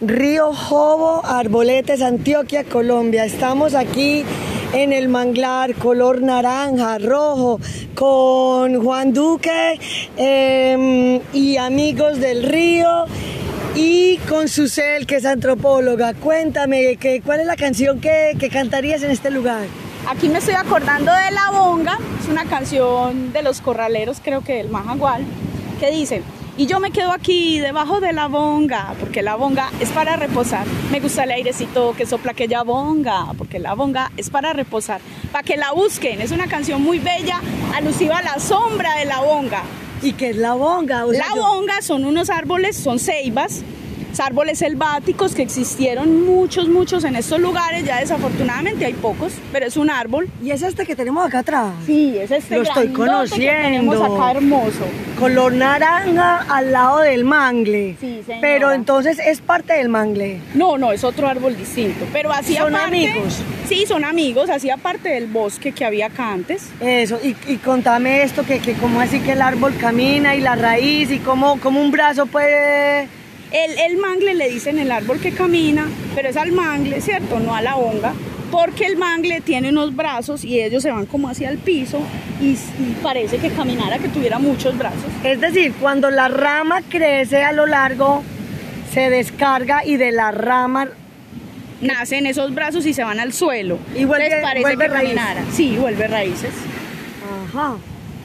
Río Jobo, Arboletes, Antioquia, Colombia. Estamos aquí en el manglar color naranja, rojo, con Juan Duque em, y amigos del río y con Susel, que es antropóloga. Cuéntame, que, ¿cuál es la canción que, que cantarías en este lugar? Aquí me estoy acordando de La Bonga, es una canción de los corraleros, creo que del Majagual, que dice, y yo me quedo aquí debajo de la bonga, porque la bonga es para reposar. Me gusta el airecito que sopla aquella bonga, porque la bonga es para reposar. Para que la busquen, es una canción muy bella, alusiva a la sombra de la bonga. ¿Y qué es la bonga? la bonga son unos árboles, son ceibas, árboles selváticos que existieron muchos, muchos en estos lugares, ya desafortunadamente hay pocos, pero es un árbol. ¿Y es este que tenemos acá atrás? Sí, es este Lo estoy conociendo. tenemos acá hermoso. Color naranja al lado del mangle. Sí, señora. Pero entonces es parte del mangle. No, no, es otro árbol distinto, pero hacía ¿Son parte, amigos? Sí, son amigos, hacía parte del bosque que había acá antes. Eso, y, y contame esto, que, que cómo así que el árbol camina y la raíz y cómo, cómo un brazo puede el, mangle le dicen el árbol que camina, pero es al mangle, ¿cierto? No a la honga, porque el mangle tiene unos brazos y ellos se van como hacia el piso y, parece que caminara, que tuviera muchos brazos. Es decir, cuando la rama crece a lo largo, se descarga y de la rama nacen esos brazos y se van al suelo. Y vuelve, parece que caminara. Sí, vuelve raíces. Ajá.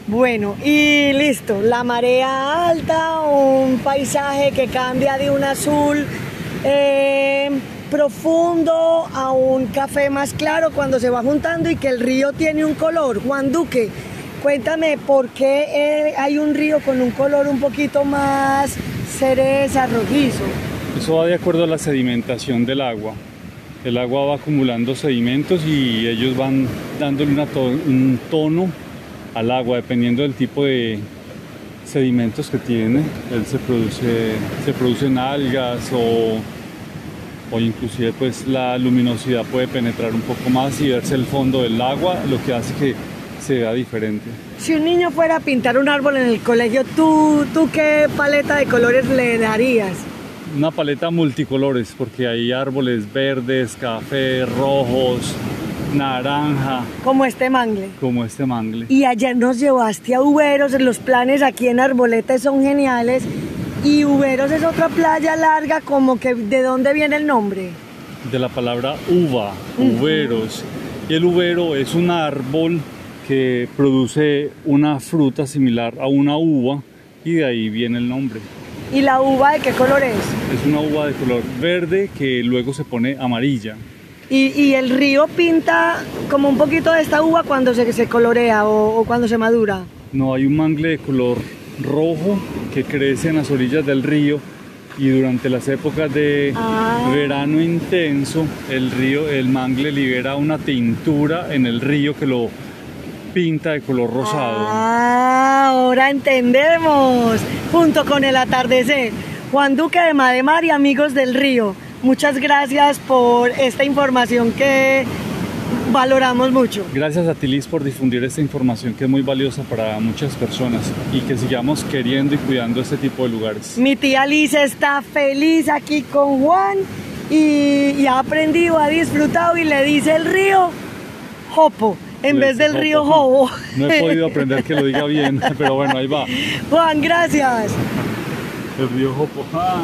Bueno, y listo, la marea alta, un paisaje que cambia de un azul eh, profundo a un café más claro cuando se va juntando y que el río tiene un color. Juan Duque, cuéntame por qué eh, hay un río con un color un poquito más cereza, rojizo. Eso va de acuerdo a la sedimentación del agua. El agua va acumulando sedimentos y ellos van dándole un tono al agua, dependiendo del tipo de sedimentos que tiene. Él se produce, se producen algas o, o inclusive pues la luminosidad puede penetrar un poco más y verse el fondo del agua, lo que hace que se vea diferente. Si un niño fuera a pintar un árbol en el colegio, ¿tú, tú qué paleta de colores le darías? Una paleta multicolores, porque hay árboles verdes, café, rojos, naranja. Como este mangle. Como este mangle. Y ayer nos llevaste a Uberos, los planes aquí en Arboleta son geniales. Y Uberos es otra playa larga, como que ¿de dónde viene el nombre? De la palabra uva, uberos. Y el ubero es un árbol que produce una fruta similar a una uva y de ahí viene el nombre. ¿Y la uva de qué color es? Es una uva de color verde que luego se pone amarilla. Y, el río pinta como un poquito de esta uva cuando se, se colorea o, cuando se madura. No, hay un mangle de color rojo que crece en las orillas del río y durante las épocas de ah. verano intenso el río, el mangle libera una tintura en el río que lo pinta de color rosado. Ah, ahora entendemos. Junto con el atardecer. Juan Duque de Mademar y amigos del río. Muchas gracias por esta información que valoramos mucho. Gracias a Tilis por difundir esta información que es muy valiosa para muchas personas y que sigamos queriendo y cuidando este tipo de lugares. Mi tía Liz está feliz aquí con Juan y, ha aprendido, ha disfrutado y le dice el río Jopo en vez del río Jobo. No he podido aprender que lo diga bien, pero bueno, ahí va. Juan, gracias. El río Jopo. Ah.